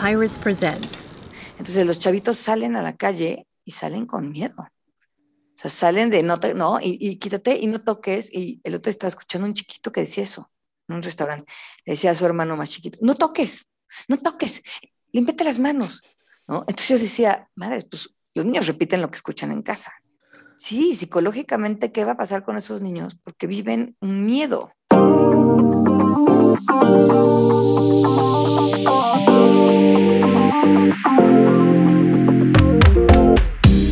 Pirates presents. Entonces los chavitos salen a la calle y salen con miedo. O sea, salen de no, no, y, y, quítate y no toques. Y el otro estaba escuchando un chiquito que decía eso en un restaurante. Le decía a su hermano más chiquito, no toques, no toques, límpiate las manos. ¿no? Entonces yo decía, madres, pues los niños repiten lo que escuchan en casa. Sí, psicológicamente, ¿qué va a pasar con esos niños? Porque viven un miedo.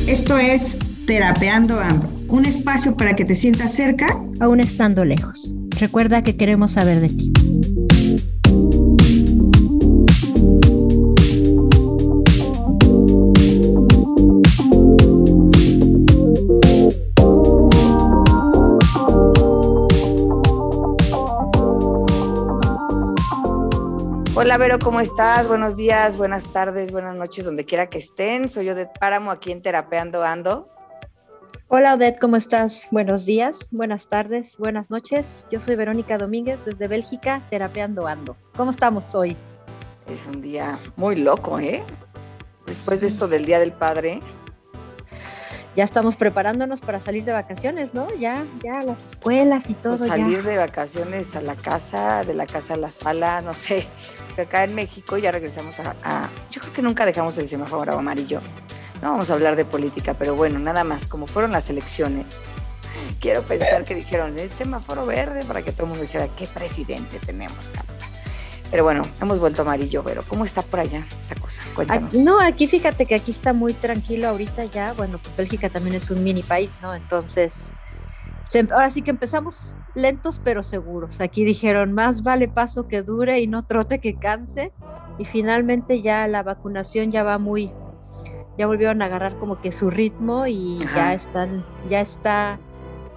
Esto es Terapeando Ando, un espacio para que te sientas cerca, aún estando lejos. Recuerda que queremos saber de ti. Hola Vero, ¿cómo estás? Buenos días, buenas tardes, buenas noches, donde quiera que estén. Soy Odette Páramo aquí en Terapeando Ando. Hola Odette, ¿cómo estás? Buenos días, buenas tardes, buenas noches. Yo soy Verónica Domínguez desde Bélgica, Terapeando Ando. ¿Cómo estamos hoy? Es un día muy loco, ¿eh? Después de esto del Día del Padre, ya estamos preparándonos para salir de vacaciones, ¿no? Ya, ya las escuelas y todo. Salir de vacaciones a la casa, de la casa a la sala, no sé. Acá en México ya regresamos a, yo creo que nunca dejamos el semáforo amarillo. No vamos a hablar de política, pero bueno, nada más, como fueron las elecciones, quiero pensar que dijeron, es semáforo verde para que todo el mundo dijera, ¿qué presidente tenemos, Carla? Pero bueno, hemos vuelto amarillo, pero ¿cómo está por allá esta cosa? Cuéntanos. no, aquí fíjate que aquí está muy tranquilo ahorita ya. Bueno, pues Bélgica también es un mini país, ¿no? Entonces, ahora sí que empezamos lentos pero seguros. Aquí dijeron, más vale paso que dure y no trote que canse. Y finalmente ya la vacunación ya va muy, ya volvieron a agarrar como que su ritmo y ya están, ya está,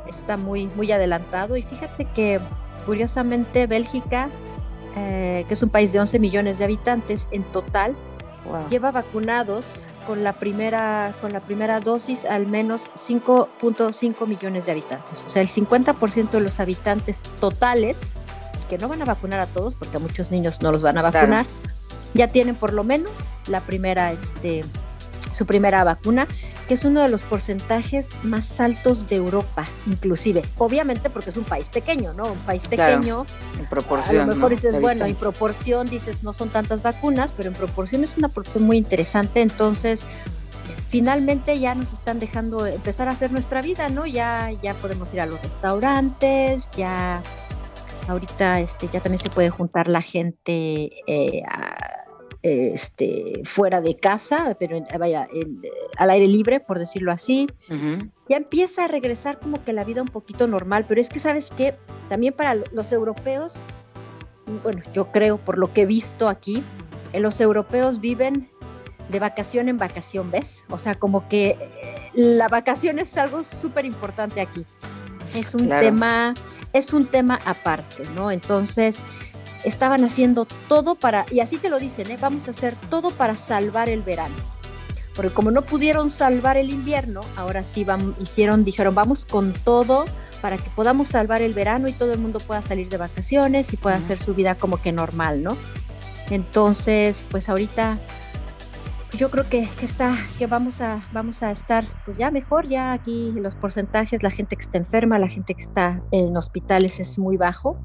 está muy, muy adelantado. Y fíjate que curiosamente Bélgica eh, que es un país de 11 millones de habitantes en total, lleva vacunados con la primera con la primera dosis al menos 5.5 millones de habitantes. O sea, el 50% de los habitantes totales, que no van a vacunar a todos, porque a muchos niños no los van a vacunar, ya tienen por lo menos la primera, este, su primera vacuna que es uno de los porcentajes más altos de Europa, inclusive. Obviamente porque es un país pequeño, ¿no? Un país pequeño. en proporción. A lo mejor dices, bueno, en proporción dices, no son tantas vacunas, pero en proporción es una proporción muy interesante. Entonces, finalmente ya nos están dejando empezar a hacer nuestra vida, ¿no? Ya, ya podemos ir a los restaurantes, ya ahorita este, ya también se puede juntar la gente eh, a este, fuera de casa, pero vaya, al aire libre, por decirlo así. Ya empieza a regresar como que la vida un poquito normal, pero es que, ¿sabes qué? También para los europeos, bueno, yo creo, por lo que he visto aquí, los europeos viven de vacación en vacación, ¿ves? O sea, como que eh, la vacación es algo súper importante aquí. Es un tema, es un tema aparte, ¿no? Entonces, estaban haciendo todo para, y así te lo dicen, ¿eh? vamos a hacer todo para salvar el verano. Porque como no pudieron salvar el invierno, ahora sí van, hicieron, dijeron, vamos con todo para que podamos salvar el verano y todo el mundo pueda salir de vacaciones y pueda hacer su vida como que normal, ¿no? Entonces, pues ahorita yo creo que, que, está, que vamos a, vamos a estar pues ya mejor, ya aquí los porcentajes, la gente que está enferma, la gente que está en hospitales es muy bajo.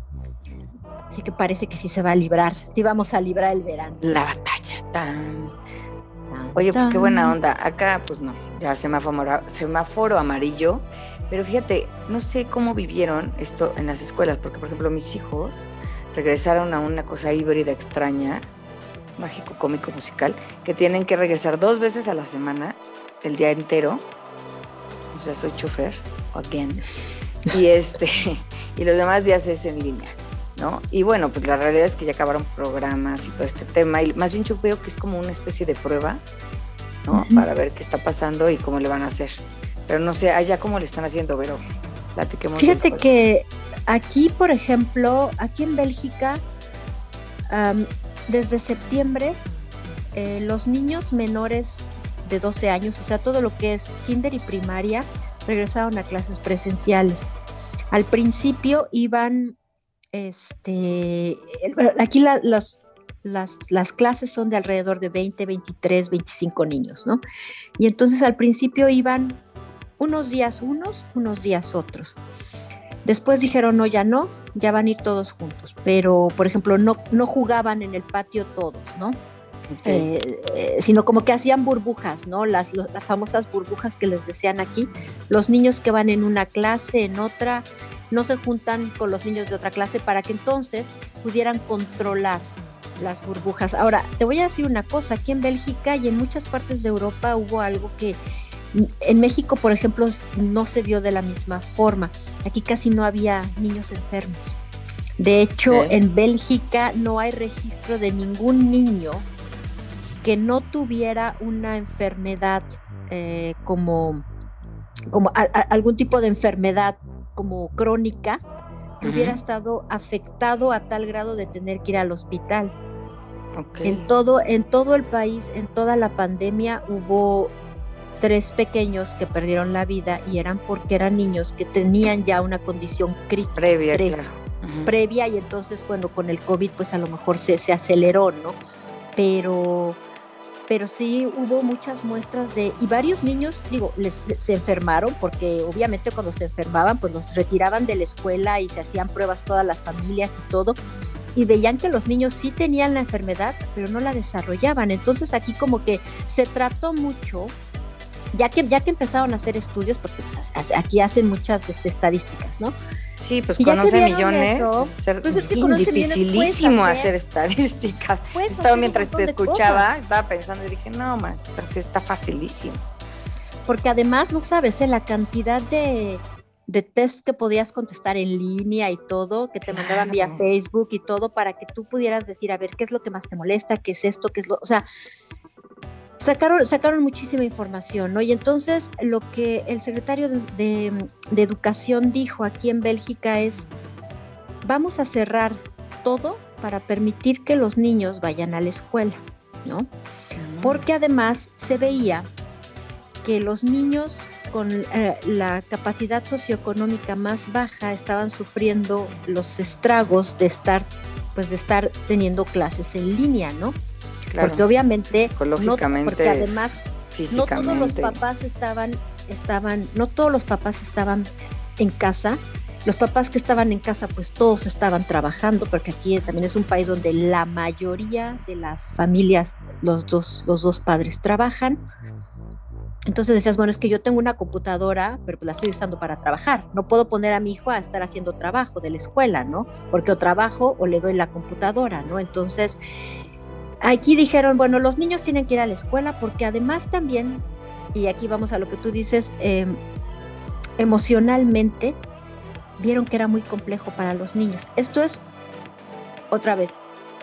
Así que parece que sí se va a librar, sí vamos a librar el verano. La batalla tan... Oye, pues qué buena onda. Acá, pues no, ya semáforo, semáforo amarillo. Pero fíjate, no sé cómo vivieron esto en las escuelas, porque por ejemplo mis hijos regresaron a una cosa híbrida extraña, mágico, cómico, musical, que tienen que regresar dos veces a la semana, el día entero. O sea, soy chofer, again. Y este, y los demás días es en línea. ¿No? Y bueno, pues la realidad es que ya acabaron programas y todo este tema, y más bien yo veo que es como una especie de prueba, ¿no? Para ver qué está pasando y cómo le van a hacer. Pero no sé, allá cómo le están haciendo, pero platiquemos. Fíjate que aquí, por ejemplo, aquí en Bélgica, desde septiembre, eh, los niños menores de 12 años, o sea, todo lo que es kinder y primaria, regresaron a clases presenciales. Al principio iban este, aquí las, las, las clases son de alrededor de 20, 23, 25 niños, ¿no? Y entonces al principio iban unos días unos, unos días otros. Después dijeron, no, ya no, ya van a ir todos juntos, pero por ejemplo, no, no jugaban en el patio todos, ¿no? Eh, eh, sino como que hacían burbujas, ¿no? Las, las famosas burbujas que les decían aquí. Los niños que van en una clase, en otra, no se juntan con los niños de otra clase para que entonces pudieran controlar las burbujas. Ahora, te voy a decir una cosa, aquí en Bélgica y en muchas partes de Europa hubo algo que en México, por ejemplo, no se vio de la misma forma. Aquí casi no había niños enfermos. De hecho, en Bélgica no hay registro de ningún niño que no tuviera una enfermedad eh, como, como algún tipo de enfermedad como crónica que hubiera estado afectado a tal grado de tener que ir al hospital. En todo, en todo el país, en toda la pandemia, hubo tres pequeños que perdieron la vida y eran porque eran niños que tenían ya una condición crítica. Previa, claro. Previa y entonces, bueno, con el COVID pues a lo mejor se, se aceleró, ¿no? Pero pero sí hubo muchas muestras de, y varios niños, digo, les, se enfermaron porque obviamente cuando se enfermaban, pues los retiraban de la escuela y se hacían pruebas todas las familias y todo, y veían que los niños sí tenían la enfermedad, pero no la desarrollaban. Entonces aquí como que se trató mucho, ya que, ya que empezaron a hacer estudios, porque pues, aquí hacen muchas este, estadísticas, ¿no? Sí, pues conoce millones. Pues dificilísimo hacer, estadísticas. Estaba mientras te escuchaba, estaba pensando y dije, no, más, está facilísimo. Porque además, no sabes, ¿eh? la cantidad de, de test que podías contestar en línea y todo, que te mandaban vía Facebook y todo, para que tú pudieras decir, a ver, ¿qué es lo que más te molesta? ¿Qué es esto? ¿Qué es lo...? O sea, sacaron, sacaron muchísima información, ¿no? Y entonces lo que el secretario de, Educación dijo aquí en Bélgica es, vamos a cerrar todo para permitir que los niños vayan a la escuela, ¿no? Porque además se veía que los niños con eh, la capacidad socioeconómica más baja estaban sufriendo los estragos de estar, pues de estar teniendo clases en línea, ¿no? Porque obviamente, psicológicamente, porque además no todos los papás estaban, estaban, no todos los papás estaban en casa. Los papás que estaban en casa, pues todos estaban trabajando, porque aquí también es un país donde la mayoría de las familias, los dos, los dos padres trabajan. Entonces decías, bueno, es que yo tengo una computadora, pero pues la estoy usando para trabajar. No puedo poner a mi hijo a estar haciendo trabajo de la escuela, ¿no? Porque o trabajo o le doy la computadora, ¿no? Entonces, Aquí dijeron, bueno, los niños tienen que ir a la escuela porque además también, y aquí vamos a lo que tú dices, em, emocionalmente vieron que era muy complejo para los niños. Esto es, otra vez,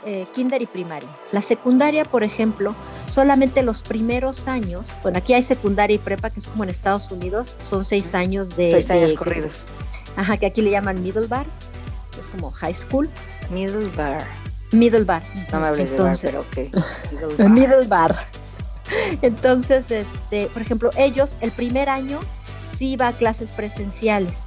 eh, kinder y primaria. La secundaria, por ejemplo, solamente los primeros años, bueno, aquí hay secundaria y prepa, que es como en Estados Unidos, son seis años de... Seis años corridos. Ajá, que aquí le llaman middle bar, es como high school. Middle bar. Middle bar. No me hables Entonces, de bar, pero ok. Middle bar. Entonces, este, por ejemplo, ellos el primer año sí iba a clases presenciales.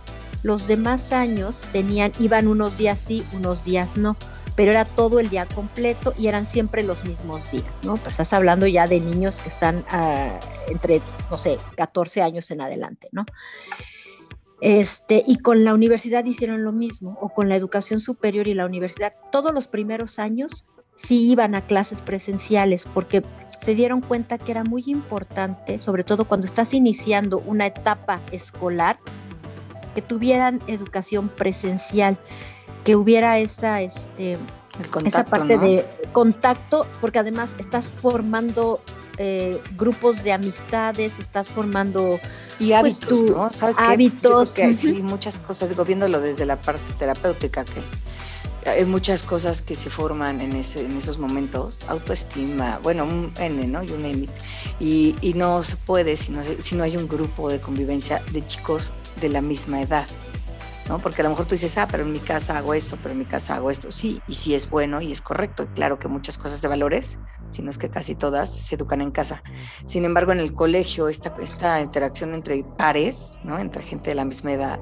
Los demás años tenían, iban unos días sí, unos días no, pero era todo el día completo y eran siempre los mismos días, ¿no? Pues estás hablando ya de niños que están ah, entre, no sé, 14 años en adelante, ¿no? Este, y con la universidad hicieron lo mismo, o con la educación superior y la universidad. Todos los primeros años sí iban a clases presenciales porque se dieron cuenta que era muy importante, sobre todo cuando estás iniciando una etapa escolar, que tuvieran educación presencial, que hubiera esa, este, esa parte de contacto, porque además estás formando eh, grupos de amistades, estás formando... Y pues, hábitos, ¿no? ¿Sabes Hábitos. que sí, muchas cosas, digo, viéndolo desde la parte terapéutica, que hay muchas cosas que se forman en, ese, en esos momentos, autoestima, bueno, un N, ¿no? Y un. Y, y no se puede si no, si no hay un grupo de convivencia de chicos de la misma edad. ¿No? Porque a lo mejor tú dices, ah, pero en mi casa hago esto, pero en mi casa hago esto. Sí, y sí es bueno y es correcto. claro que muchas cosas de valores, si no es que casi todas, se educan en casa. Sin embargo, en el colegio, esta, esta interacción entre pares, ¿no? Entre gente de la misma edad.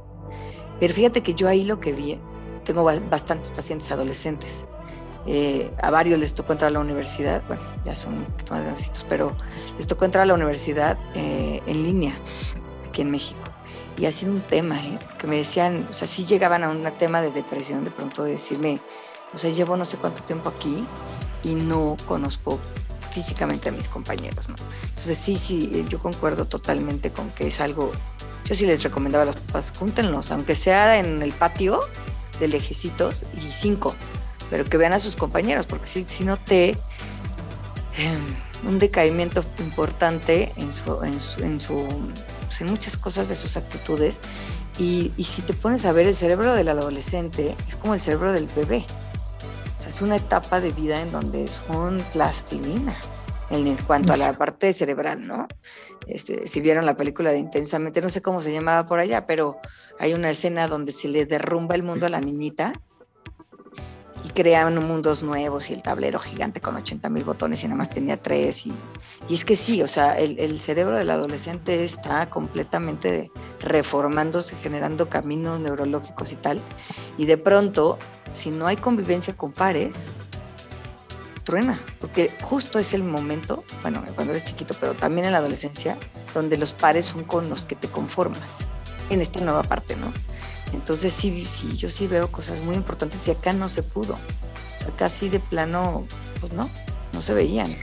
Pero fíjate que yo ahí lo que vi, tengo bastantes pacientes adolescentes. Eh, a varios les tocó entrar a la universidad, bueno, ya son un poquito más grandecitos, pero les tocó entrar a la universidad eh, en línea aquí en México. Y ha sido un tema, ¿eh? que me decían, o sea, sí llegaban a un tema de depresión, de pronto de decirme, o sea, llevo no sé cuánto tiempo aquí y no conozco físicamente a mis compañeros, ¿no? Entonces sí, sí, yo concuerdo totalmente con que es algo, yo sí les recomendaba a los papás, júntenlos, aunque sea en el patio de lejecitos y cinco, pero que vean a sus compañeros, porque si, si no te... Em, un decaimiento importante en su, en en su pues, en muchas cosas de sus actitudes. Y, y, si te pones a ver el cerebro del adolescente es como el cerebro del bebé. O sea, es una etapa de vida en donde son plastilina en cuanto a la parte cerebral, ¿no? Este, si vieron la película de Intensamente, no sé cómo se llamaba por allá, pero hay una escena donde se le derrumba el mundo a la niñita crean mundos nuevos y el tablero gigante con 80 mil botones y nada más tenía tres. Y, y es que sí, o sea, el, el, cerebro del adolescente está completamente reformándose, generando caminos neurológicos y tal. Y de pronto, si no hay convivencia con pares, truena, porque justo es el momento, bueno, cuando eres chiquito, pero también en la adolescencia, donde los pares son con los que te conformas en esta nueva parte, ¿no? Entonces sí, sí, yo sí veo cosas muy importantes y acá no se pudo. O sea, acá sí de plano, pues no, no se veían.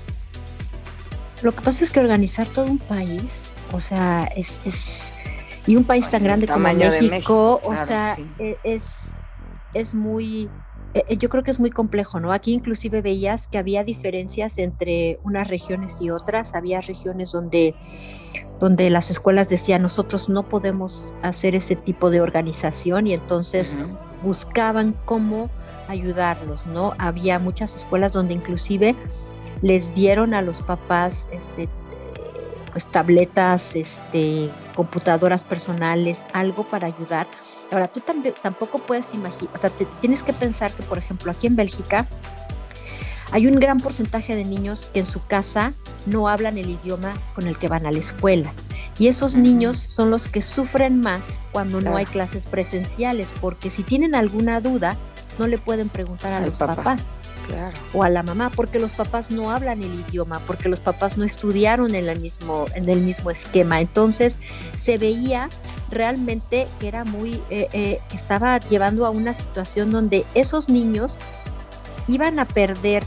Lo que pasa es que organizar todo un país, o sea, es, es y un país tan grande como México, o sea, e, es, es muy, e, e, yo creo que es muy complejo, ¿no? Aquí inclusive veías que había diferencias entre unas regiones y otras, había regiones donde donde las escuelas decían nosotros no podemos hacer ese tipo de organización y entonces buscaban cómo ayudarlos, ¿no? Había muchas escuelas donde inclusive les dieron a los papás este, pues, tabletas, este, computadoras personales, algo para ayudar. Ahora, tú tampoco puedes imaginar, o sea, tienes que pensar que, por ejemplo, aquí en Bélgica, hay un gran porcentaje de niños que en su casa no hablan el idioma con el que van a la escuela. Y esos niños son los que sufren más cuando no hay clases presenciales, porque si tienen alguna duda, no le pueden preguntar a los papás. O a la mamá, porque los papás no hablan el idioma, porque los papás no estudiaron en el mismo, en el mismo esquema. Entonces se veía realmente que era muy, eh, eh, estaba llevando a una situación donde esos niños iban a perder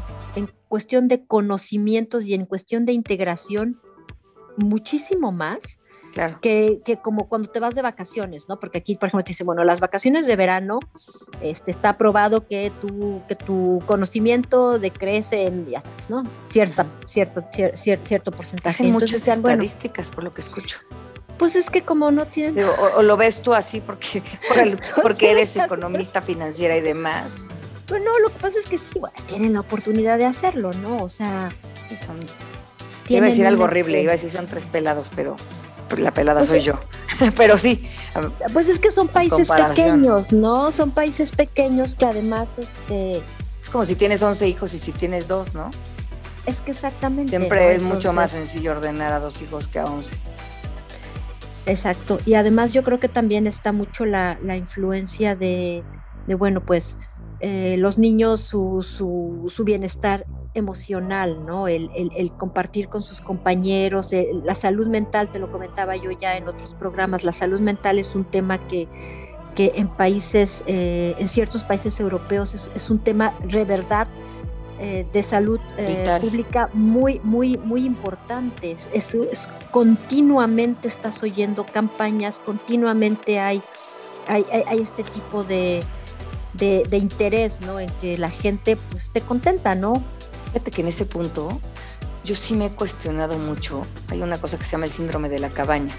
cuestión de conocimientos y en cuestión de integración muchísimo más que, que, como cuando te vas de vacaciones, ¿no? Porque aquí, por ejemplo, te dice, bueno, las vacaciones de verano, este, está probado que tu, que tu conocimiento decrece en, ya sabes, ¿no? Cierta, cierto, cierto porcentaje. Hacen muchas estadísticas, por lo que escucho. Pues es que como no tienes... o, lo ves tú así porque, porque eres economista financiera y demás. Pues no, lo que pasa es que sí, bueno, tienen la oportunidad de hacerlo, ¿no? O sea, son. Iba a decir algo horrible, iba a decir son tres pelados, pero la pelada pues soy yo. pero sí. Pues es que son países pequeños, ¿no? Son países pequeños que además, este. Es como si tienes 11 hijos y si tienes dos, ¿no? Es que exactamente. Siempre es mucho más sencillo ordenar a dos hijos que a 11. Exacto. Y además yo creo que también está mucho la, la influencia de, de, bueno, pues eh, los niños su, su, su, bienestar emocional, ¿no? El, el, compartir con sus compañeros, eh, la salud mental, te lo comentaba yo ya en otros programas, la salud mental es un tema que, que en países, eh, en ciertos países europeos es, un tema de verdad de salud pública muy, muy, muy importante. Es, es, continuamente estás oyendo campañas, continuamente hay, hay, hay este tipo de de, interés, ¿no? En que la gente pues, esté contenta, ¿no? Fíjate que en ese punto yo sí me he cuestionado mucho. Hay una cosa que se llama el síndrome de la cabaña,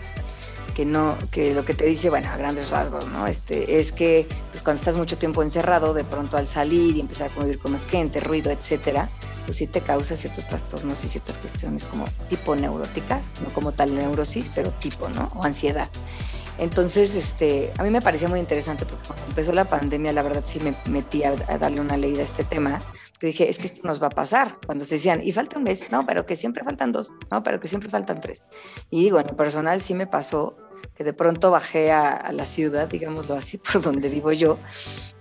que no, que lo que te dice, bueno, a grandes rasgos, ¿no? Este, es que pues, cuando estás mucho tiempo encerrado, de pronto al salir y empezar a convivir con más gente, ruido, etcétera, pues sí te causa ciertos trastornos y ciertas cuestiones como tipo neuróticas, no como tal neurosis, pero tipo, ¿no? O ansiedad. Entonces, este, a mí me parecía muy interesante porque cuando empezó la pandemia, la verdad sí me metí a, darle una leída a este tema, que dije, es que esto nos va a pasar. Cuando se decían, y falta un mes, no, pero que siempre faltan dos, no, pero que siempre faltan tres. Y digo, en lo personal sí me pasó que de pronto bajé a, la ciudad, digámoslo así, por donde vivo yo,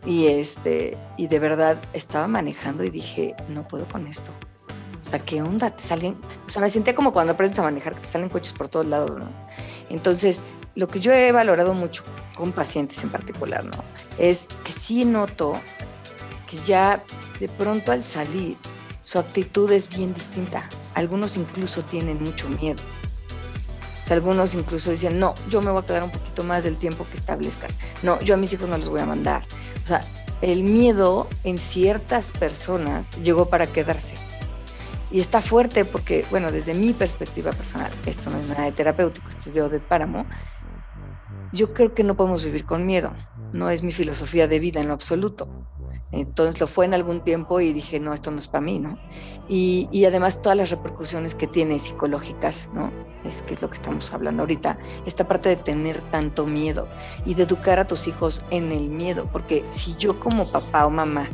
y, este, y de verdad estaba manejando y dije, no puedo con esto. O sea, ¿qué onda? Te salen, o sea, me sentía como cuando aprendes a manejar, que te salen coches por todos lados, ¿no? Entonces, lo que yo he valorado mucho con pacientes en particular, ¿no? Es que sí noto que ya de pronto al salir, su actitud es bien distinta. Algunos incluso tienen mucho miedo. O sea, algunos incluso dicen, no, yo me voy a quedar un poquito más del tiempo que establezcan. No, yo a mis hijos no los voy a mandar. O sea, el miedo en ciertas personas llegó para quedarse. Y está fuerte porque, bueno, desde mi perspectiva personal, esto no es nada de terapéutico, esto es de Odette Páramo, yo creo que no podemos vivir con miedo. No es mi filosofía de vida en lo absoluto. Entonces lo fue en algún tiempo y dije, no, esto no es para mí, ¿no? Y, y, además todas las repercusiones que tiene psicológicas, ¿no? Es que es lo que estamos hablando ahorita, esta parte de tener tanto miedo y de educar a tus hijos en el miedo, porque si yo como papá o mamá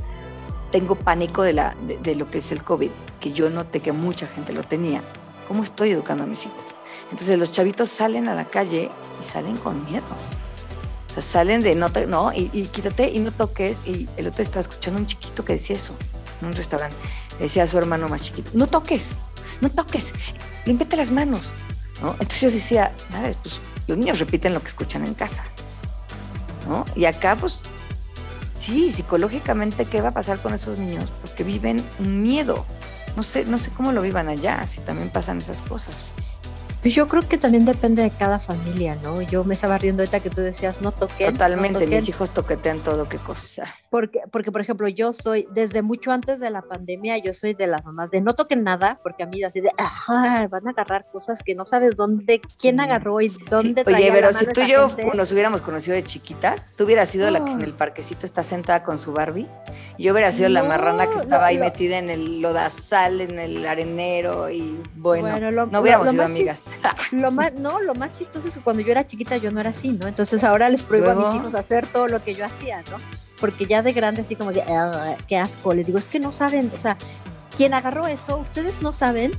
tengo pánico de, la, de, lo que es el COVID, que yo noté que mucha gente lo tenía, ¿cómo estoy educando a mis hijos? Entonces los chavitos salen a la calle y salen con miedo. O sea, salen de no, no y, quítate y no toques. Y el otro estaba escuchando un chiquito que decía eso en un restaurante. decía a su hermano más chiquito, no toques, no toques, límpiate las manos. ¿no? Entonces yo decía, madre, pues los niños repiten lo que escuchan en casa. ¿no? Y acá, pues, sí, psicológicamente, ¿qué va a pasar con esos niños? Porque viven un miedo. No sé, no sé cómo lo vivan allá, si también pasan esas cosas. Pues yo creo que también depende de cada familia, ¿no? Yo me estaba riendo ahorita que tú decías, no toquen. Totalmente, mis hijos toquetean todo, qué cosa. Porque, porque, por ejemplo, yo soy, desde mucho antes de la pandemia, yo soy de las mamás de no toquen nada, porque a mí así de, ajá, van a agarrar cosas que no sabes dónde, quién agarró y dónde sí. Oye, pero si tú y yo nos hubiéramos conocido de chiquitas, tú hubieras sido la que en el parquecito está sentada con su Barbie, y yo hubiera sido la marrana que estaba ahí metida en el lodazal, en el arenero, y bueno, no hubiéramos sido amigas. lo más, no, lo más chistoso es que cuando yo era chiquita yo no era así, ¿no? Entonces ahora les prohíbo a mis hijos hacer todo lo que yo hacía, ¿no? Porque ya de grande así como de, ah, qué asco, les digo, es que no saben, o sea, quien agarró eso, ustedes no saben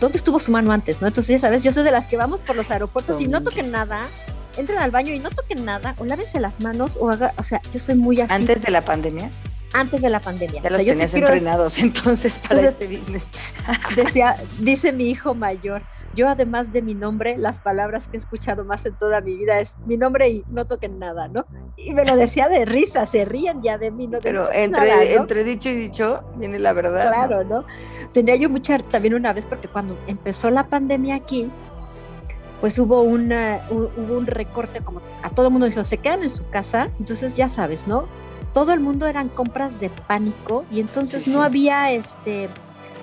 dónde estuvo su mano antes, ¿no? Entonces ya sabes, yo soy de las que vamos por los aeropuertos y no toquen nada, entren al baño y no toquen nada, o lávense las manos, o haga, o sea, yo soy muy así. ¿Antes de la pandemia? antes de la pandemia. Ya los tenías entrenados entonces para este business. Decía, dice mi hijo mayor, yo además de mi nombre, las palabras que he escuchado más en toda mi vida es mi nombre y no toquen nada, ¿no? Y me lo decía de risa, se ríen ya de mí, ¿no? Pero entre, entre dicho y dicho viene la verdad. Claro, ¿no? Tenía yo mucha, también una vez, porque cuando empezó la pandemia aquí, pues hubo, una, un, hubo un recorte, como a todo el mundo dijo, se quedan en su casa, entonces ya sabes, ¿no? Todo el mundo eran compras de pánico y entonces no había este,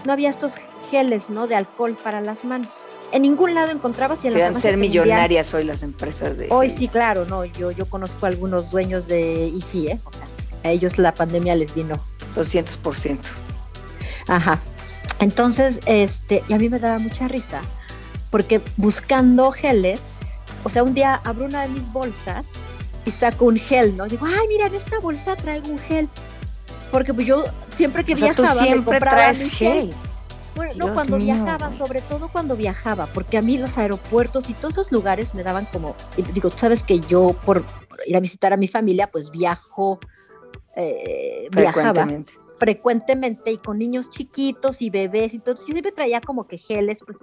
no había estos geles, ¿no? De alcohol para las manos en ningún lado encontrabas y en ser millonarias hoy las empresas de hoy sí claro no yo yo conozco a algunos dueños de IFI ¿eh? a ellos la pandemia les vino. 200% ajá. Entonces este y a mí me daba mucha risa porque buscando geles o sea un día abro una de mis bolsas y saco un gel no digo ay mira en esta bolsa traigo un gel porque pues yo siempre que o sea, viajaba tú siempre traes gel bueno, no, cuando viajaba, sobre todo cuando viajaba, porque a mí los aeropuertos y todos esos lugares me daban como, digo, sabes que yo por ir a visitar a mi familia, pues viajo, eh, viajaba frecuentemente y con niños chiquitos y bebés y todo. Yo siempre traía como que geles, pues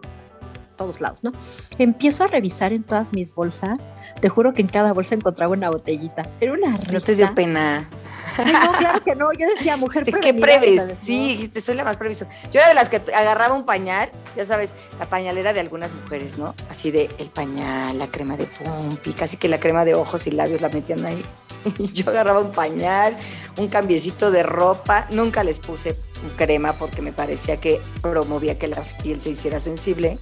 todos lados, ¿no? Empiezo a revisar en todas mis bolsas. Te juro que en cada bolsa encontraba una botellita. Era una risa. ¿No te dio pena? No, claro que no. Yo decía, mujer ¿Qué preves? Sí, te soy la más previso. Yo era de las que agarraba un pañal, ya sabes, la pañalera de algunas mujeres, ¿no? Así de el pañal, la crema de pompi, casi que la crema de ojos y labios la metían ahí. Y yo agarraba un pañal, un cambiecito de ropa. Nunca les puse crema porque me parecía que promovía que la piel se hiciera sensible.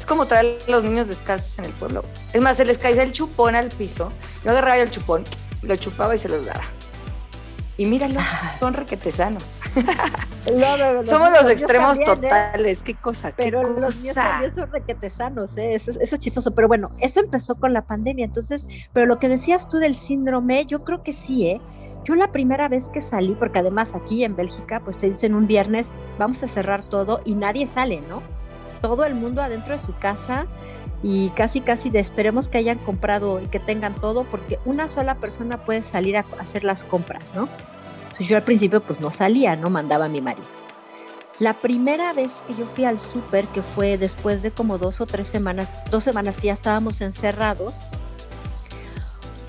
Es como traer a los niños descalzos en el pueblo. Es más, se les caía el chupón al piso. Yo agarraba el chupón, lo chupaba y se los daba. Y míralos, son requetesanos. Somos los extremos ¿eh? totales, qué cosa, pero qué los míos son requetesanos, ¿eh? eso, eso es chistoso. Pero bueno, eso empezó con la pandemia, entonces, pero lo que decías tú del síndrome, yo creo que sí, ¿eh? Yo la primera vez que salí, porque además aquí en Bélgica, pues te dicen un viernes, vamos a cerrar todo y nadie sale, ¿no? Todo el mundo adentro de su casa y casi, casi de esperemos que hayan comprado y que tengan todo, porque una sola persona puede salir a hacer las compras, ¿no? Pues yo al principio pues no salía, no mandaba a mi marido. La primera vez que yo fui al súper, que fue después de como dos o tres semanas, dos semanas que ya estábamos encerrados,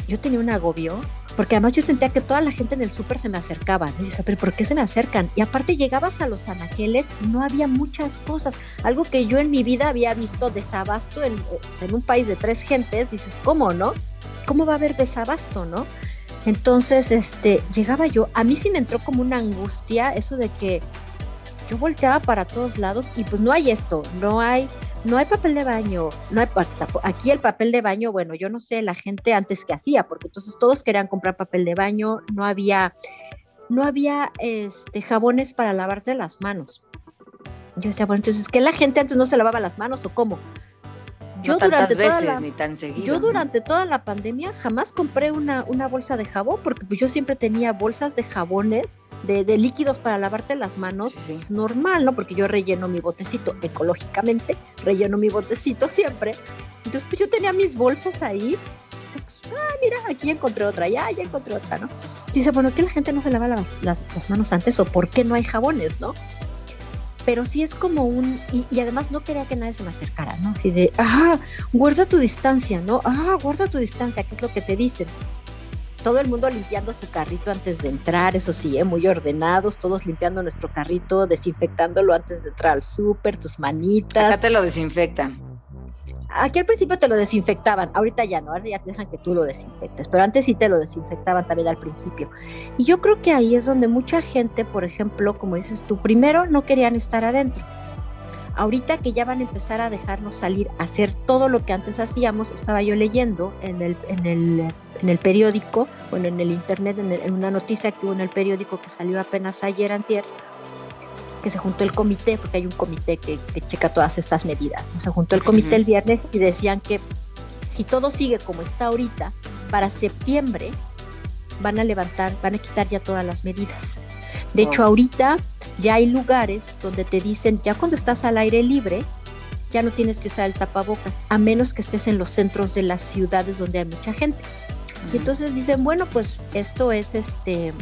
yo tenía un agobio porque además yo sentía que toda la gente en el súper se me acercaba. Y yo pero ¿por qué se me acercan? Y aparte llegabas a los anaqueles y no había muchas cosas. Algo que yo en mi vida había visto desabasto en, en un país de tres gentes. Dices, ¿cómo no? ¿Cómo va a haber desabasto, no? Entonces, este, llegaba yo, a mí sí me entró como una angustia eso de que yo volteaba para todos lados y pues no hay esto, no hay no hay papel de baño, no hay aquí el papel de baño, bueno, yo no sé la gente antes que hacía, porque entonces todos querían comprar papel de baño, no había no había este jabones para lavarte las manos. Yo decía, bueno, entonces que la gente antes no se lavaba las manos o cómo? Yo no tantas veces ni tan seguido. Yo durante toda la pandemia jamás compré una, una bolsa de jabón porque pues yo siempre tenía bolsas de jabones de, líquidos para lavarte las manos normal, ¿no? Porque yo relleno mi botecito ecológicamente, relleno mi botecito siempre. Entonces, pues yo tenía mis bolsas ahí. Pues, ah, mira, aquí encontré otra, ya, ya encontré otra, ¿no? dice, bueno, ¿qué la gente no se lava las, las, manos antes o por qué no hay jabones, no? Pero sí es como un, y, además no quería que nadie se me acercara, ¿no? Así de, ah, guarda tu distancia, ¿no? Ah, guarda tu distancia, ¿qué es lo que te dicen? todo el mundo limpiando su carrito antes de entrar, eso sí, ¿eh? muy ordenados, todos limpiando nuestro carrito, desinfectándolo antes de entrar al súper, tus manitas. Acá te lo desinfectan. Aquí al principio te lo desinfectaban, ahorita ya no, ahora ya te dejan que tú lo desinfectes, pero antes sí te lo desinfectaban también al principio. Y yo creo que ahí es donde mucha gente, por ejemplo, como dices tú, primero no querían estar adentro. Ahorita que ya van a empezar a dejarnos salir hacer todo lo que antes hacíamos, estaba yo leyendo en el, en el en el periódico, bueno, en el internet, en, una noticia que hubo en el periódico que salió apenas ayer, antier, que se juntó el comité, porque hay un comité que, checa todas estas medidas, se juntó el comité el viernes y decían que si todo sigue como está ahorita, para septiembre van a levantar, van a quitar ya todas las medidas. De hecho, ahorita ya hay lugares donde te dicen, ya cuando estás al aire libre, ya no tienes que usar el tapabocas, a menos que estés en los centros de las ciudades donde hay mucha gente. Y entonces dicen, bueno, pues esto es este,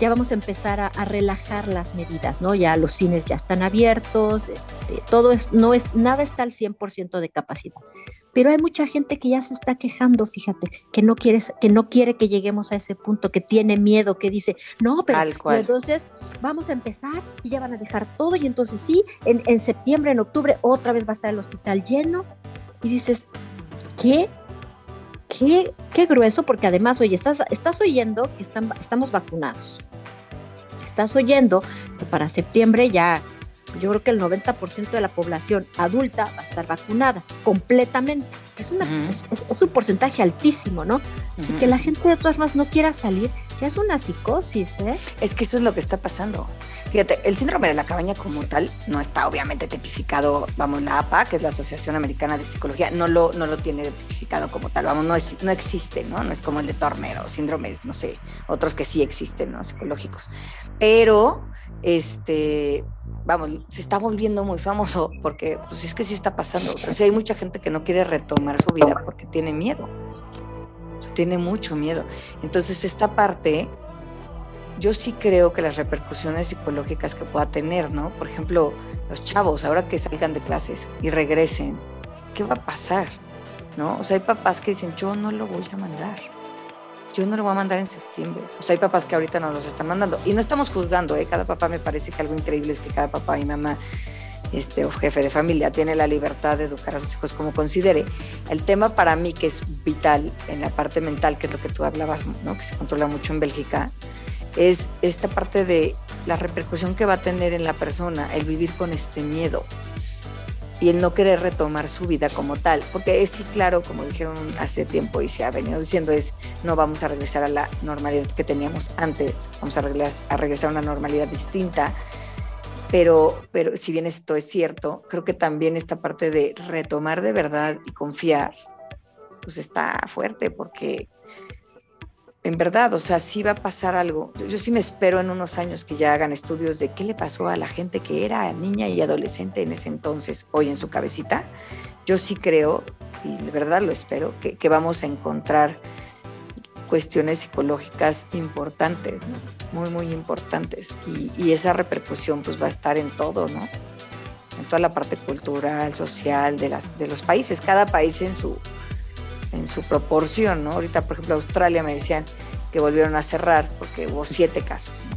ya vamos a empezar a, relajar las medidas, ¿no? Ya los cines ya están abiertos, este, todo es, no es, nada está al 100% de capacidad. Pero hay mucha gente que ya se está quejando, fíjate, que no quiere, que no quiere que lleguemos a ese punto, que tiene miedo, que dice, no, pero entonces vamos a empezar y ya van a dejar todo y entonces sí, en, en septiembre, en octubre, otra vez va a estar el hospital lleno. Y dices, ¿qué? qué, qué grueso, porque además, oye, estás, estás oyendo que están, estamos vacunados. Estás oyendo que para septiembre ya, yo creo que el 90% de la población adulta va a estar vacunada completamente. Es, una, es, un porcentaje altísimo, ¿no? Y que la gente de todas formas no quiera salir ya es una psicosis, ¿eh? Es que eso es lo que está pasando. Fíjate, el síndrome de la cabaña como tal no está obviamente tipificado, vamos, la APA, que es la Asociación Americana de Psicología, no lo, no lo tiene tipificado como tal, vamos, no, es, no existe, ¿no? No es como el de Tornero, síndromes, no sé, otros que sí existen, ¿no? Psicológicos. Pero, este, vamos, se está volviendo muy famoso porque, pues es que sí está pasando. O sea, sí hay mucha gente que no quiere retomar su vida porque tiene miedo tiene mucho miedo. Entonces, esta parte, yo sí creo que las repercusiones psicológicas que pueda tener, ¿no? Por ejemplo, los chavos, ahora que salgan de clases y regresen, ¿qué va a pasar? ¿No? O sea, hay papás que dicen, yo no lo voy a mandar. Yo no lo voy a mandar en septiembre. O sea, hay papás que ahorita no los están mandando. Y no estamos juzgando, ¿eh? Cada papá me parece que algo increíble es que cada papá y mamá este, o jefe de familia tiene la libertad de educar a sus hijos como considere. El tema para mí que es vital en la parte mental, que es lo que tú hablabas, ¿no? que se controla mucho en Bélgica, es esta parte de la repercusión que va a tener en la persona el vivir con este miedo y el no querer retomar su vida como tal, porque es sí claro, como dijeron hace tiempo y se ha venido diciendo, es no vamos a regresar a la normalidad que teníamos antes, vamos a regresar a, regresar a una normalidad distinta, pero, pero si bien esto es cierto, creo que también esta parte de retomar de verdad y confiar, pues está fuerte porque en verdad, o sea, sí va a pasar algo. Yo, sí me espero en unos años que ya hagan estudios de qué le pasó a la gente que era niña y adolescente en ese entonces, hoy en su cabecita. Yo sí creo, y de verdad lo espero, que, vamos a encontrar cuestiones psicológicas importantes, muy, muy importantes. Y, y, esa repercusión pues va a estar en todo, ¿no? En toda la parte cultural, social de, las, de los países, cada país en su, en su proporción, ¿no? Ahorita, por ejemplo, Australia me decían que volvieron a cerrar porque hubo siete casos, ¿no?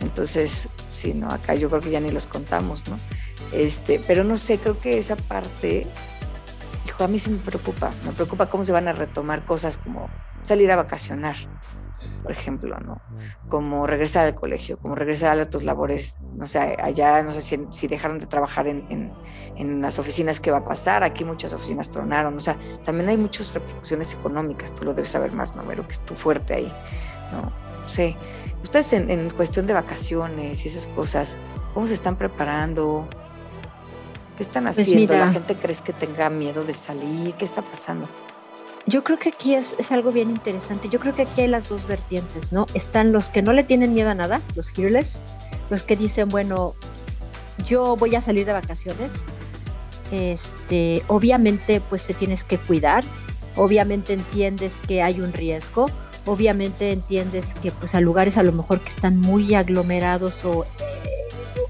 Entonces, sí, ¿no? Acá yo creo que ya ni los contamos, ¿no? Este, pero no sé, creo que esa parte, hijo, a mí sí me preocupa, me preocupa cómo se van a retomar cosas como salir a vacacionar, por ejemplo, ¿no? Como regresar al colegio, como regresar a tus labores, no sé, allá no sé si, si dejaron de trabajar en, en, las oficinas, ¿qué va a pasar? Aquí muchas oficinas tronaron, o sea, también hay muchas repercusiones económicas, tú lo debes saber más, ¿no? Pero que es tu fuerte ahí, ¿no? Sí. Ustedes en, en cuestión de vacaciones y esas cosas, ¿cómo se están preparando? ¿Qué están pues haciendo? ¿La gente crees que tenga miedo de salir? ¿Qué está pasando? Yo creo que aquí es, algo bien interesante. Yo creo que aquí hay las dos vertientes, ¿no? Están los que no le tienen miedo a nada, los fearless, los que dicen, bueno, yo voy a salir de vacaciones. Este, obviamente, pues te tienes que cuidar. Obviamente entiendes que hay un riesgo. Obviamente entiendes que pues a lugares a lo mejor que están muy aglomerados o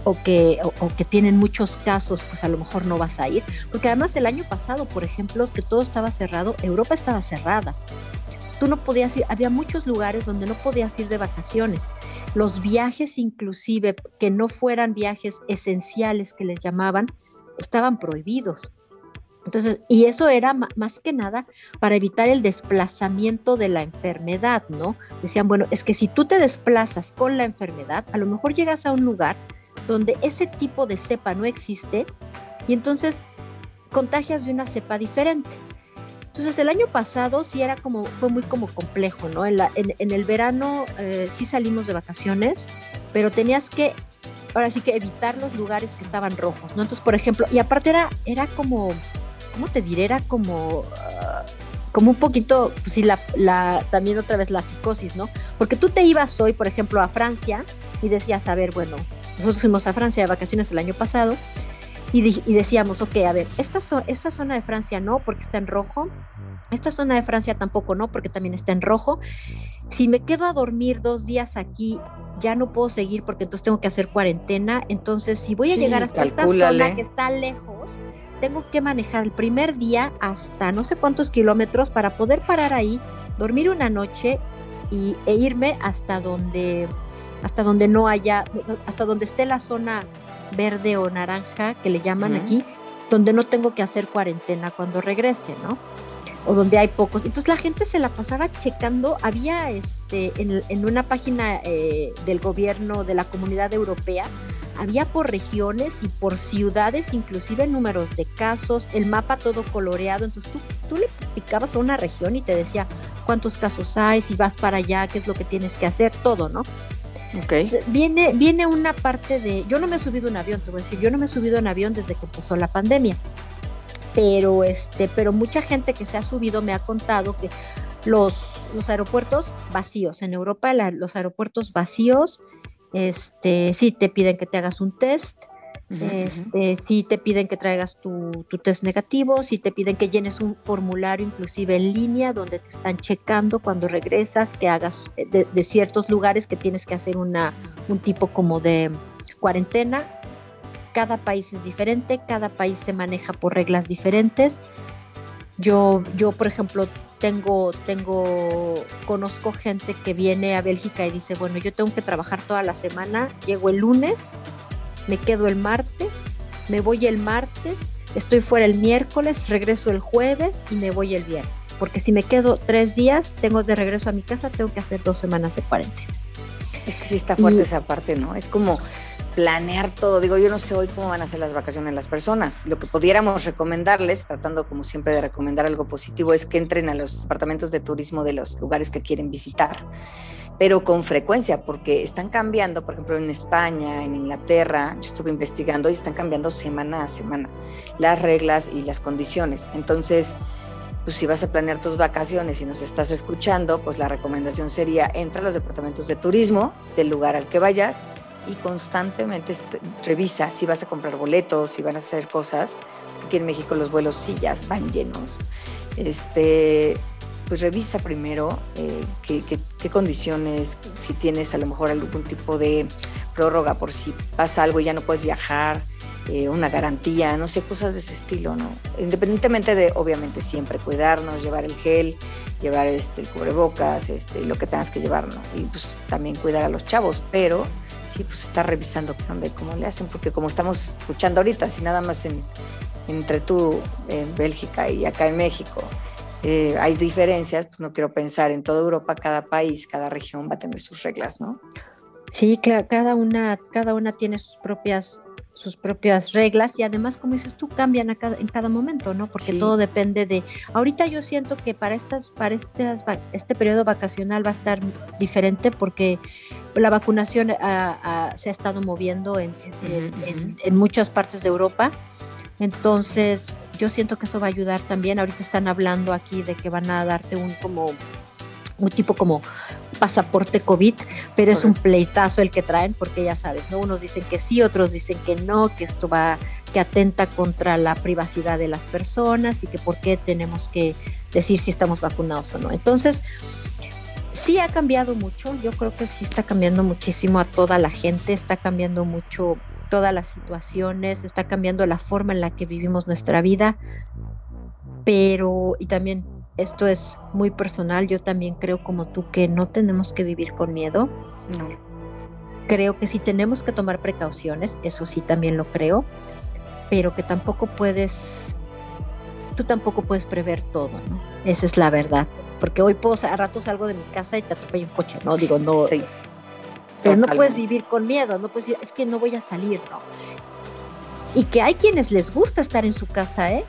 o que, o, que tienen muchos casos, pues a lo mejor no vas a ir. Porque además el año pasado, por ejemplo, que todo estaba cerrado, Europa estaba cerrada. Tú no podías ir, había muchos lugares donde no podías ir de vacaciones. Los viajes inclusive, que no fueran viajes esenciales que les llamaban, estaban prohibidos. Entonces, y eso era más que nada para evitar el desplazamiento de la enfermedad, ¿no? Decían, bueno, es que si tú te desplazas con la enfermedad, a lo mejor llegas a un lugar donde ese tipo de cepa no existe y entonces contagias de una cepa diferente. Entonces el año pasado sí era como, fue muy como complejo, ¿no? En, el verano eh, sí salimos de vacaciones, pero tenías que, ahora sí que evitar los lugares que estaban rojos, ¿no? Entonces, por ejemplo, y aparte era, era como, ¿cómo te diré? Era como, ah, como un poquito, pues sí, la, la, también otra vez la psicosis, ¿no? Porque tú te ibas hoy, por ejemplo, a Francia y decías, a ver, bueno, nosotros fuimos a Francia de vacaciones el año pasado y, decíamos, ok, a ver, esta, esta zona de Francia no, porque está en rojo. Esta zona de Francia tampoco no, porque también está en rojo. Si me quedo a dormir dos días aquí, ya no puedo seguir porque entonces tengo que hacer cuarentena. Entonces, si voy a llegar hasta esta zona que está lejos, tengo que manejar el primer día hasta no sé cuántos kilómetros para poder parar ahí, dormir una noche y, e irme hasta donde hasta donde no haya, hasta donde esté la zona verde o naranja que le llaman aquí, donde no tengo que hacer cuarentena cuando regrese, ¿no? O donde hay pocos. Entonces la gente se la pasaba checando, había este, en, una página eh, del gobierno de la comunidad europea, había por regiones y por ciudades, inclusive números de casos, el mapa todo coloreado. Entonces tú, tú le picabas a una región y te decía cuántos casos hay, si vas para allá, qué es lo que tienes que hacer, todo, ¿no? Viene, viene una parte de, yo no me he subido un avión, te voy a decir, yo no me he subido un avión desde que empezó la pandemia, pero este, pero mucha gente que se ha subido me ha contado que los, los aeropuertos vacíos, en Europa los aeropuertos vacíos, este, sí te piden que te hagas un test, este, si te piden que traigas tu, test negativo, si te piden que llenes un formulario inclusive en línea donde te están checando cuando regresas, que hagas eh, de, ciertos lugares que tienes que hacer una, un tipo como de cuarentena. Cada país es diferente, cada país se maneja por reglas diferentes. Yo, yo por ejemplo, tengo, tengo, conozco gente que viene a Bélgica y dice, bueno, yo tengo que trabajar toda la semana, llego el lunes, me quedo el martes, me voy el martes, estoy fuera el miércoles, regreso el jueves y me voy el viernes. Porque si me quedo tres días, tengo de regreso a mi casa, tengo que hacer dos semanas de cuarentena. Es que sí está fuerte esa parte, ¿no? Es como planear todo. Digo, yo no sé hoy cómo van a ser las vacaciones las personas. Lo que pudiéramos recomendarles, tratando como siempre de recomendar algo positivo, es que entren a los departamentos de turismo de los lugares que quieren visitar pero con frecuencia, porque están cambiando, por ejemplo, en España, en Inglaterra, yo estuve investigando y están cambiando semana a semana las reglas y las condiciones. Entonces, pues si vas a planear tus vacaciones y nos estás escuchando, pues la recomendación sería entra a los departamentos de turismo del lugar al que vayas y constantemente revisa si vas a comprar boletos, si van a hacer cosas. Aquí en México los vuelos ya van llenos. Este, pues revisa primero eh, qué, condiciones, si tienes a lo mejor algún tipo de prórroga por si pasa algo y ya no puedes viajar, eh, una garantía, no sé, cosas de ese estilo, ¿no? Independientemente de, obviamente, siempre cuidarnos, llevar el gel, llevar este, el cubrebocas, este, lo que tengas que llevar, ¿no? Y pues también cuidar a los chavos, pero sí, pues está revisando qué onda y cómo le hacen, porque como estamos escuchando ahorita, si nada más en, entre tú en Bélgica y acá en México, eh, hay diferencias, pues no quiero pensar en toda Europa, cada país, cada región va a tener sus reglas, ¿no? Sí, cada una, cada una tiene sus propias sus propias reglas y además, como dices tú, cambian a cada, en cada momento, ¿no? Porque todo depende de... Ahorita yo siento que para, estas, para estas, este periodo vacacional va a estar diferente porque la vacunación se ha estado moviendo en, en, muchas partes de Europa. Entonces, yo siento que eso va a ayudar también. Ahorita están hablando aquí de que van a darte un como un tipo como pasaporte COVID, pero es un pleitazo el que traen, porque ya sabes, ¿no? Unos dicen que sí, otros dicen que no, que esto va, que atenta contra la privacidad de las personas y que por qué tenemos que decir si estamos vacunados o no. Entonces, sí ha cambiado mucho, yo creo que sí está cambiando muchísimo a toda la gente, está cambiando mucho todas las situaciones, está cambiando la forma en la que vivimos nuestra vida, pero y también esto es muy personal, yo también creo como tú que no tenemos que vivir con miedo. No. Creo que sí tenemos que tomar precauciones, eso sí también lo creo, pero que tampoco puedes, tú tampoco puedes prever todo, ¿no? Esa es la verdad. Porque hoy puedo, a rato salgo de mi casa y te atropello un coche, ¿no? Digo, no. Sí. Pero no puedes vivir con miedo, no puedes decir, es que no voy a salir, ¿no? Y que hay quienes les gusta estar en su casa, ¿eh?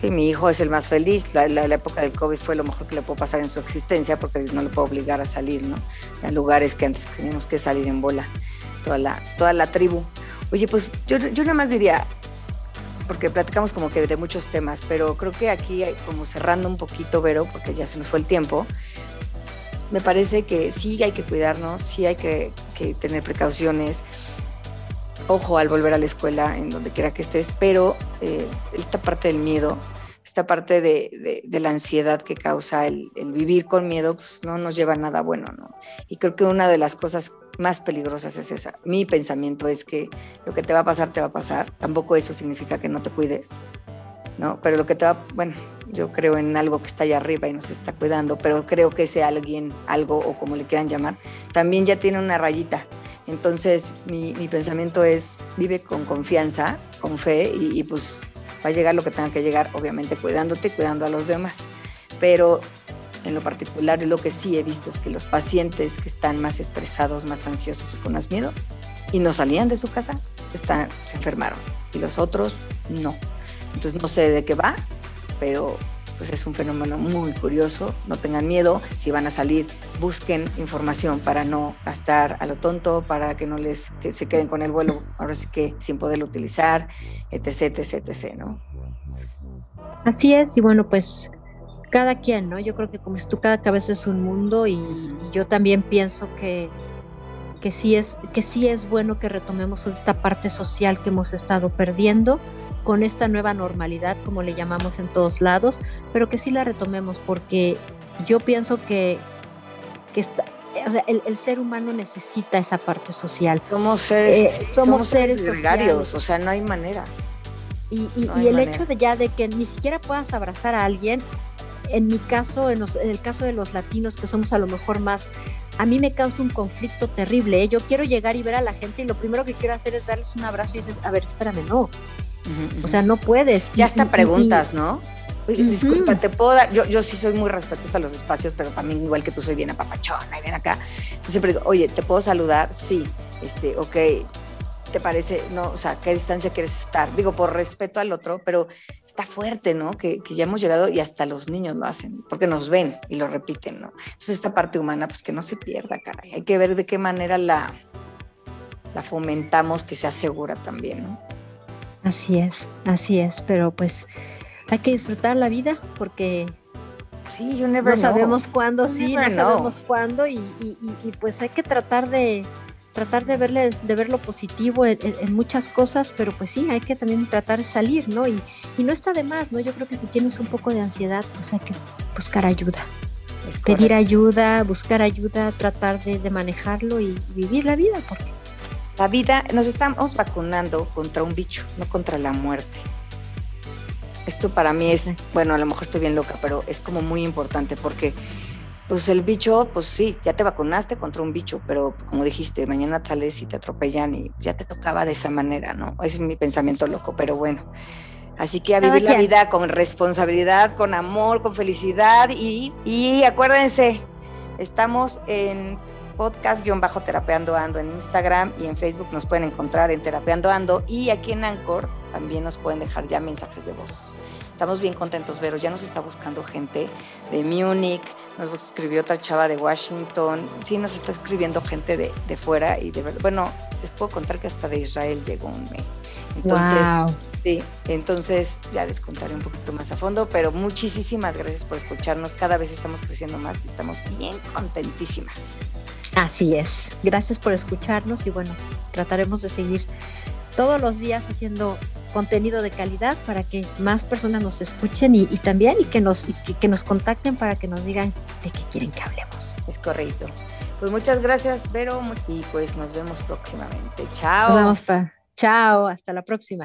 Sí, mi hijo es el más feliz. La, época del COVID fue lo mejor que le pudo pasar en su existencia porque no le puedo obligar a salir, ¿no? A lugares que antes teníamos que salir en bola, toda la, toda la tribu. Oye, pues yo, yo nada más diría, porque platicamos como que de muchos temas, pero creo que aquí, como cerrando un poquito, Vero, porque ya se nos fue el tiempo, me parece que sí hay que cuidarnos, sí hay que, que tener precauciones ojo al volver a la escuela, en donde quiera que estés, pero eh, esta parte del miedo, esta parte de, la ansiedad que causa el, vivir con miedo, pues no nos lleva a nada bueno, ¿no? Y creo que una de las cosas más peligrosas es esa. Mi pensamiento es que lo que te va a pasar, te va a pasar. Tampoco eso significa que no te cuides, ¿no? Pero lo que te va, bueno, yo creo en algo que está allá arriba y nos está cuidando, pero creo que ese alguien, algo o como le quieran llamar, también ya tiene una rayita entonces, mi, pensamiento es, vive con confianza, con fe y, pues va a llegar lo que tenga que llegar, obviamente cuidándote, cuidando a los demás. Pero en lo particular, lo que sí he visto es que los pacientes que están más estresados, más ansiosos y con más miedo y no salían de su casa, están, se enfermaron y los otros no. Entonces no sé de qué va, pero pues es un fenómeno muy curioso, no tengan miedo, si van a salir, busquen información para no gastar a lo tonto, para que no les se queden con el vuelo, ahora sí que sin poderlo utilizar, etc, etc, etc, ¿no? Así es, y bueno, pues cada quien, ¿no? Yo creo que como es tú, cada cabeza es un mundo y, yo también pienso que, que, sí es, que sí es bueno que retomemos esta parte social que hemos estado perdiendo con esta nueva normalidad, como le llamamos en todos lados, pero que sí la retomemos porque yo pienso que, el, ser humano necesita esa parte social. Somos seres, eh, somos, seres, gregarios, o sea, no hay manera. Y, el hecho de ya de que ni siquiera puedas abrazar a alguien, en mi caso, en, el caso de los latinos, que somos a lo mejor más a mí me causa un conflicto terrible. ¿eh? Yo quiero llegar y ver a la gente y lo primero que quiero hacer es darles un abrazo y dices, a ver, espérame, no. O sea, no puedes. Ya hasta preguntas, ¿no? disculpa, te puedo dar, yo, yo sí soy muy respetuosa a los espacios, pero también igual que tú soy bien apapachona y bien acá. Entonces siempre digo, oye, ¿te puedo saludar? Sí, este, ok, ¿te parece? No, o sea, ¿qué distancia quieres estar? Digo, por respeto al otro, pero está fuerte, ¿no? Que, que, ya hemos llegado y hasta los niños lo hacen, porque nos ven y lo repiten, ¿no? Entonces esta parte humana, pues que no se pierda, caray. Hay que ver de qué manera la, la fomentamos que se asegura también, ¿no? Así es, así es, pero pues hay que disfrutar la vida porque sí, you never no sabemos cuándo, sí, no sabemos cuándo y, pues hay que tratar de tratar de verle de ver lo positivo en, muchas cosas, pero pues sí, hay que también tratar de salir, ¿no? Y, no está de más, ¿no? Yo creo que si tienes un poco de ansiedad, pues hay que buscar ayuda. Pedir ayuda, buscar ayuda, tratar de, de manejarlo y vivir la vida, porque la vida, nos estamos vacunando contra un bicho, no contra la muerte. Esto para mí es, bueno, a lo mejor estoy bien loca, pero es como muy importante porque pues el bicho, pues sí, ya te vacunaste contra un bicho, pero como dijiste, mañana sales y te atropellan y ya te tocaba de esa manera, ¿no? es mi pensamiento loco, pero bueno. Así que a vivir la vida con responsabilidad, con amor, con felicidad y, y acuérdense, estamos en podcast-terapeando ando en Instagram y en Facebook nos pueden encontrar en Terapeando Ando y aquí en Anchor también nos pueden dejar ya mensajes de voz. Estamos bien contentos, Vero. Ya nos está buscando gente de Múnich, nos escribió otra chava de Washington. Sí, nos está escribiendo gente de, de fuera y de Bueno, les puedo contar que hasta de Israel llegó un mes. Entonces, sí, entonces ya les contaré un poquito más a fondo, pero muchísimas gracias por escucharnos. Cada vez estamos creciendo más y estamos bien contentísimas. Así es. Gracias por escucharnos y bueno, trataremos de seguir todos los días haciendo contenido de calidad para que más personas nos escuchen y, también y que nos que, nos contacten para que nos digan de qué quieren que hablemos. Es correcto. Pues muchas gracias, Vero, y pues nos vemos próximamente. Chao. Nos vemos, Chao, hasta la próxima.